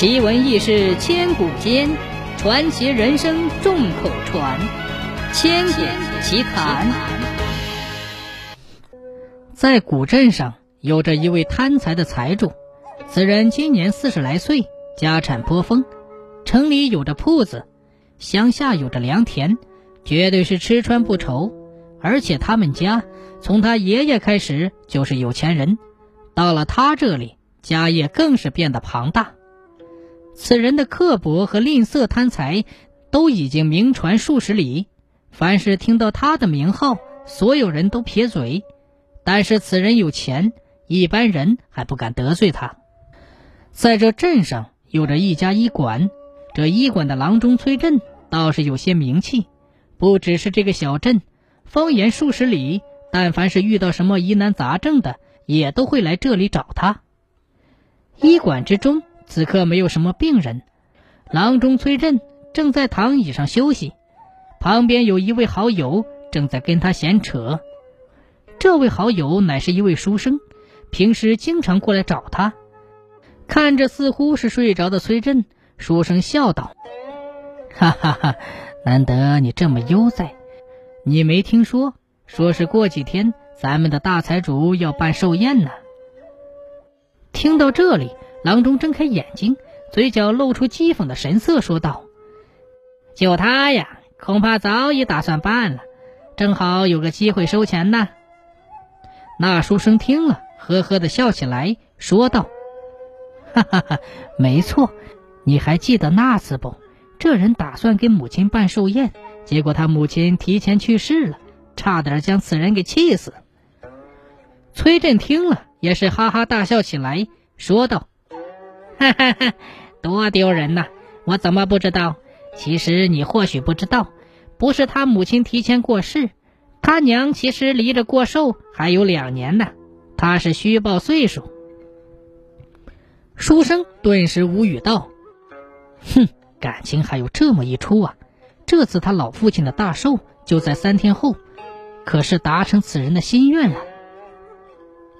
奇闻异事千古间，传奇人生众口传。千古奇谈。在古镇上，有着一位贪财的财主。此人今年四十来岁，家产颇丰，城里有着铺子，乡下有着良田，绝对是吃穿不愁。而且他们家从他爷爷开始就是有钱人，到了他这里，家业更是变得庞大。此人的刻薄和吝啬贪财，都已经名传数十里。凡是听到他的名号，所有人都撇嘴。但是此人有钱，一般人还不敢得罪他。在这镇上有着一家医馆，这医馆的郎中崔振倒是有些名气，不只是这个小镇。方圆数十里，但凡是遇到什么疑难杂症的，也都会来这里找他。医馆之中，此刻没有什么病人。郎中崔振正在躺椅上休息，旁边有一位好友正在跟他闲扯。这位好友乃是一位书生，平时经常过来找他。看着似乎是睡着的崔振，书生笑道：“哈哈哈，难得你这么悠哉。”你没听说，说是过几天咱们的大财主要办寿宴呢。听到这里，郎中睁开眼睛，嘴角露出讥讽的神色，说道：“就他呀，恐怕早已打算办了，正好有个机会收钱呢。”那书生听了，呵呵的笑起来，说道：“哈哈哈，没错，你还记得那次不？这人打算给母亲办寿宴。”结果他母亲提前去世了，差点将此人给气死。崔振听了也是哈哈大笑起来，说道：“哈哈哈，多丢人呐！我怎么不知道？其实你或许不知道，不是他母亲提前过世，他娘其实离着过寿还有两年呢。他是虚报岁数。”书生顿时无语道：“哼，感情还有这么一出啊！”这次他老父亲的大寿就在三天后，可是达成此人的心愿了。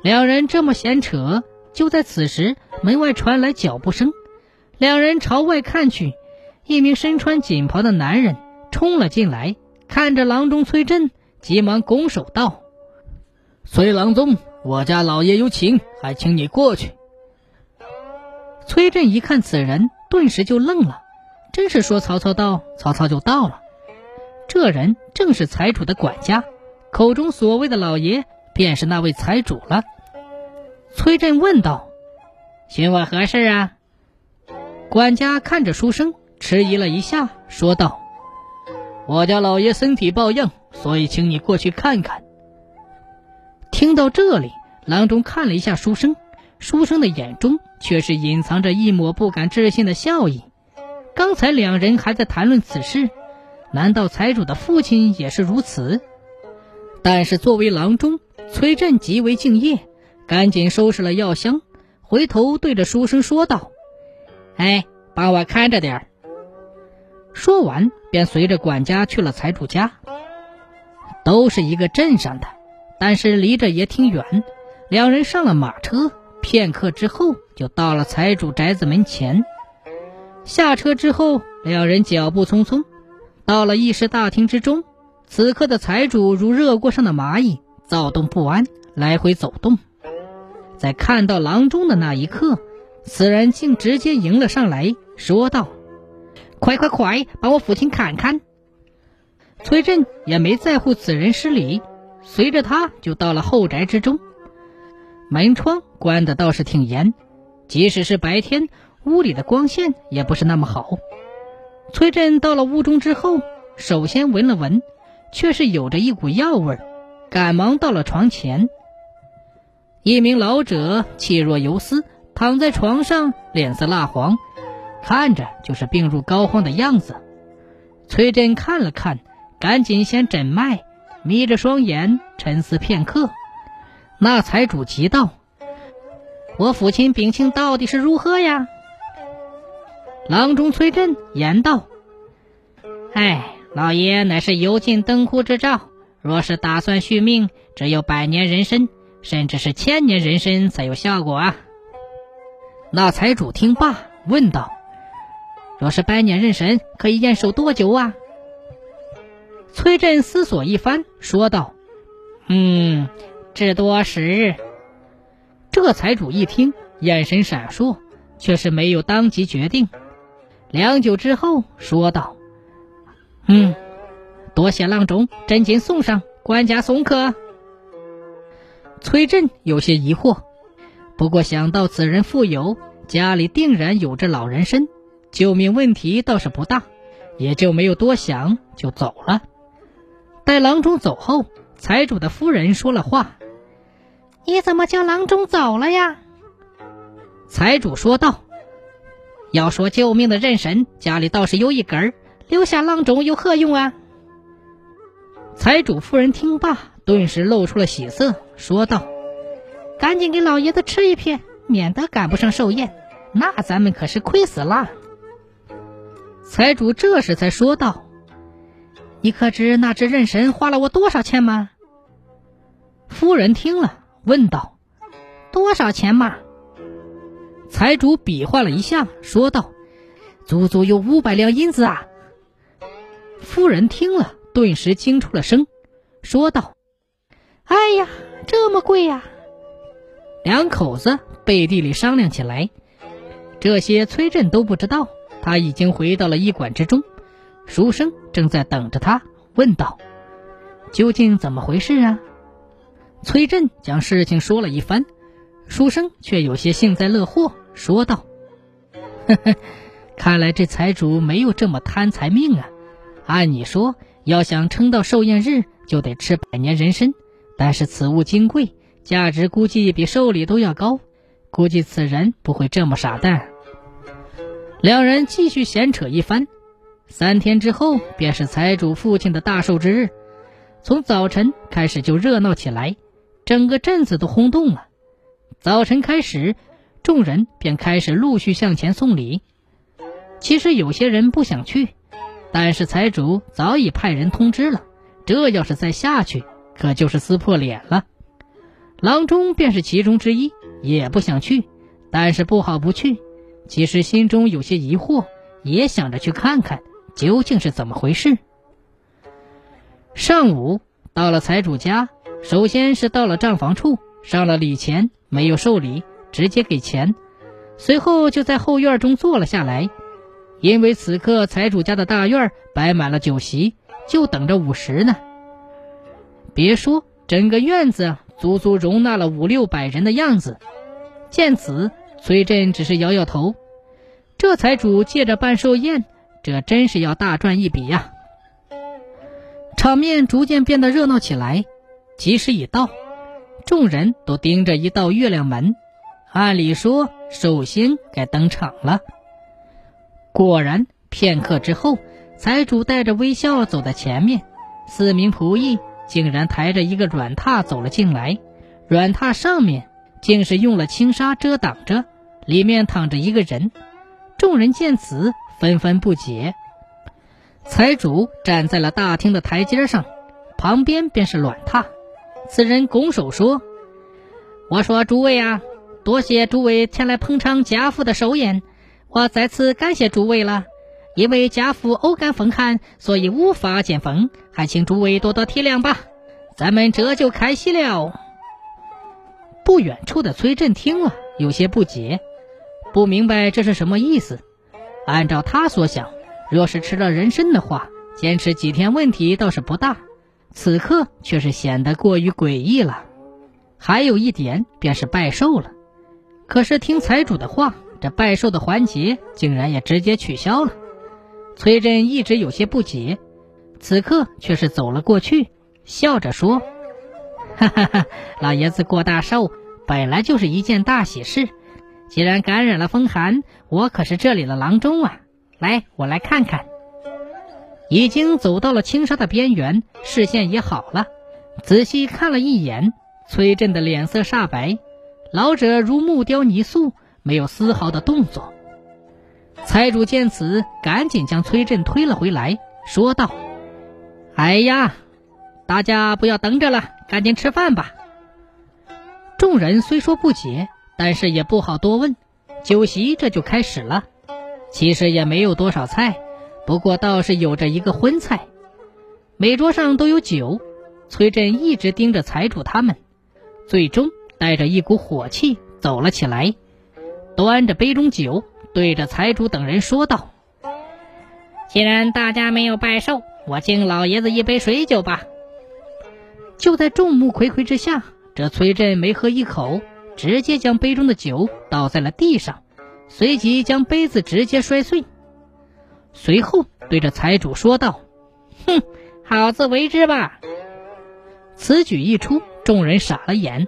两人这么闲扯，就在此时，门外传来脚步声。两人朝外看去，一名身穿锦袍的男人冲了进来，看着郎中崔振，急忙拱手道：“崔郎中，我家老爷有请，还请你过去。”崔振一看此人，顿时就愣了。真是说曹操到，曹操就到了。这人正是财主的管家，口中所谓的老爷，便是那位财主了。崔振问道：“寻我何事啊？”管家看着书生，迟疑了一下，说道：“我家老爷身体抱恙，所以请你过去看看。”听到这里，郎中看了一下书生，书生的眼中却是隐藏着一抹不敢置信的笑意。刚才两人还在谈论此事，难道财主的父亲也是如此？但是作为郎中，崔振极为敬业，赶紧收拾了药箱，回头对着书生说道：“哎，帮我看着点儿。”说完，便随着管家去了财主家。都是一个镇上的，但是离着也挺远。两人上了马车，片刻之后就到了财主宅子门前。下车之后，两人脚步匆匆，到了议事大厅之中。此刻的财主如热锅上的蚂蚁，躁动不安，来回走动。在看到郎中的那一刻，此人竟直接迎了上来，说道：“快快快，把我父亲看看。”崔振也没在乎此人失礼，随着他就到了后宅之中。门窗关的倒是挺严，即使是白天。屋里的光线也不是那么好。崔振到了屋中之后，首先闻了闻，却是有着一股药味儿，赶忙到了床前。一名老者气若游丝，躺在床上，脸色蜡黄，看着就是病入膏肓的样子。崔振看了看，赶紧先诊脉，眯着双眼沉思片刻。那财主急道：“我父亲病情到底是如何呀？”郎中崔振言道：“哎，老爷乃是油尽灯枯之兆，若是打算续命，只有百年人参，甚至是千年人参才有效果啊。”那财主听罢，问道：“若是百年人参，可以延寿多久啊？”崔振思索一番，说道：“嗯，至多十日。”这财主一听，眼神闪烁，却是没有当即决定。良久之后，说道：“嗯，多谢郎中，真金送上，管家送客。”崔振有些疑惑，不过想到此人富有，家里定然有着老人参，救命问题倒是不大，也就没有多想，就走了。待郎中走后，财主的夫人说了话：“你怎么叫郎中走了呀？”财主说道：“要说救命的人参，家里倒是有一根儿，留下郎中有何用啊？”财主夫人听罢。顿时露出了喜色，说道：“赶紧给老爷子吃一片，免得赶不上寿宴，那咱们可是亏死了。”财主这时才说道：“你可知那只人参花了我多少钱吗？”夫人听了，问道：“多少钱嘛？”财主比划了一下，说道：“足足有五百两银子啊！”夫人听了，顿时惊出了声，说道。哎呀，这么贵呀！两口子背地里商量起来，这些崔振都不知道。他已经回到了医馆之中，书生正在等着他，问道：“究竟怎么回事啊？”崔振将事情说了一番，书生却有些幸灾乐祸，说道：“呵呵，看来这财主没有这么贪财命啊！按你说，要想撑到寿宴日，就得吃百年人参。”但是此物金贵，价值估计比寿礼都要高，估计此人不会这么傻蛋。两人继续闲扯一番。三天之后，便是财主父亲的大寿之日，从早晨开始就热闹起来，整个镇子都轰动了。早晨开始，众人便开始陆续向前送礼。其实有些人不想去，但是财主早已派人通知了，这要是再下去。可就是撕破脸了，郎中便是其中之一，也不想去，但是不好不去。其实心中有些疑惑，也想着去看看究竟是怎么回事。上午到了财主家，首先是到了账房处，上了礼钱，没有受礼，直接给钱。随后就在后院中坐了下来，因为此刻财主家的大院摆满了酒席，就等着午时呢。别说，整个院子足足容纳了五六百人的样子。见此，崔振只是摇摇头。这财主借着办寿宴，这真是要大赚一笔呀！场面逐渐变得热闹起来。吉时已到，众人都盯着一道月亮门。按理说，寿星该登场了。果然，片刻之后，财主带着微笑走在前面，四名仆役。竟然抬着一个软榻走了进来，软榻上面竟是用了轻纱遮挡着，里面躺着一个人。众人见此，纷纷不解。财主站在了大厅的台阶上，旁边便是软榻。此人拱手说：“我说诸位啊，多谢诸位前来捧场贾府的寿宴，我再次感谢诸位了。”因为家父偶感风寒，所以无法见风，还请诸位多多体谅吧。咱们这就开席了。不远处的崔振听了，有些不解，不明白这是什么意思。按照他所想，若是吃了人参的话，坚持几天问题倒是不大。此刻却是显得过于诡异了。还有一点，便是拜寿了。可是听财主的话，这拜寿的环节竟然也直接取消了。崔振一直有些不解，此刻却是走了过去，笑着说：“哈哈哈，老爷子过大寿本来就是一件大喜事，既然感染了风寒，我可是这里的郎中啊！来，我来看看。”已经走到了青纱的边缘，视线也好了，仔细看了一眼，崔振的脸色煞白，老者如木雕泥塑，没有丝毫的动作。财主见此，赶紧将崔振推了回来，说道：“哎呀，大家不要等着了，赶紧吃饭吧。”众人虽说不解，但是也不好多问，酒席这就开始了。其实也没有多少菜，不过倒是有着一个荤菜。每桌上都有酒，崔振一直盯着财主他们，最终带着一股火气走了起来，端着杯中酒，对着财主等人说道：“既然大家没有拜寿，我敬老爷子一杯水酒吧。”就在众目睽睽之下，这崔振没喝一口，直接将杯中的酒倒在了地上，随即将杯子直接摔碎，随后对着财主说道：“哼，好自为之吧。”此举一出，众人傻了眼，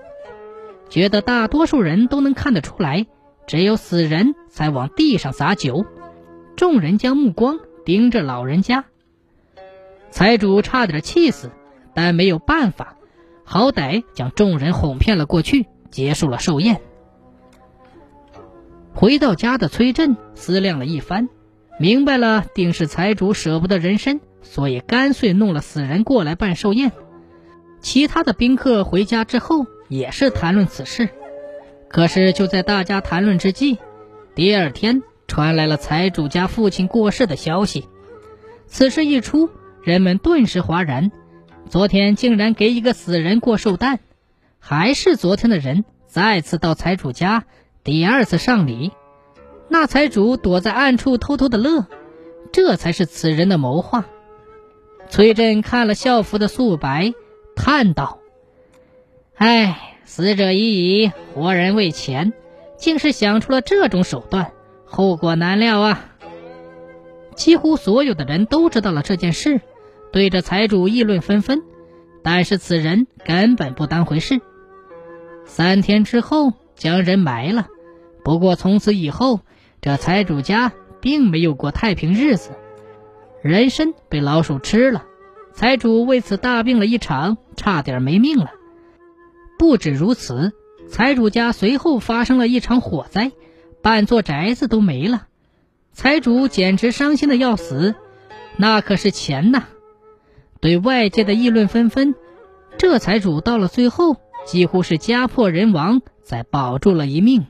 觉得大多数人都能看得出来，只有死人才往地上撒酒。众人将目光盯着老人家，财主差点气死。但没有办法，好歹将众人哄骗了过去，结束了寿宴。回到家的崔振思量了一番，明白了，定是财主舍不得人参，所以干脆弄了死人过来办寿宴。其他的宾客回家之后也是谈论此事。可是就在大家谈论之际，第二天传来了财主家父亲过世的消息。此事一出，人们顿时哗然。昨天竟然给一个死人过寿诞，还是昨天的人再次到财主家，第二次上礼。那财主躲在暗处偷偷的乐，这才是此人的谋划。崔振看了校服的素白，叹道：“哎，死者已矣，活人未前，竟是想出了这种手段，后果难料啊！”几乎所有的人都知道了这件事。对着财主议论纷纷，但是此人根本不当回事。三天之后将人埋了，不过从此以后，这财主家并没有过太平日子，人参被老鼠吃了，财主为此大病了一场，差点没命了。不止如此，财主家随后发生了一场火灾，半座宅子都没了，财主简直伤心的要死，那可是钱呐！对外界的议论纷纷，这财主到了最后几乎是家破人亡，才保住了一命。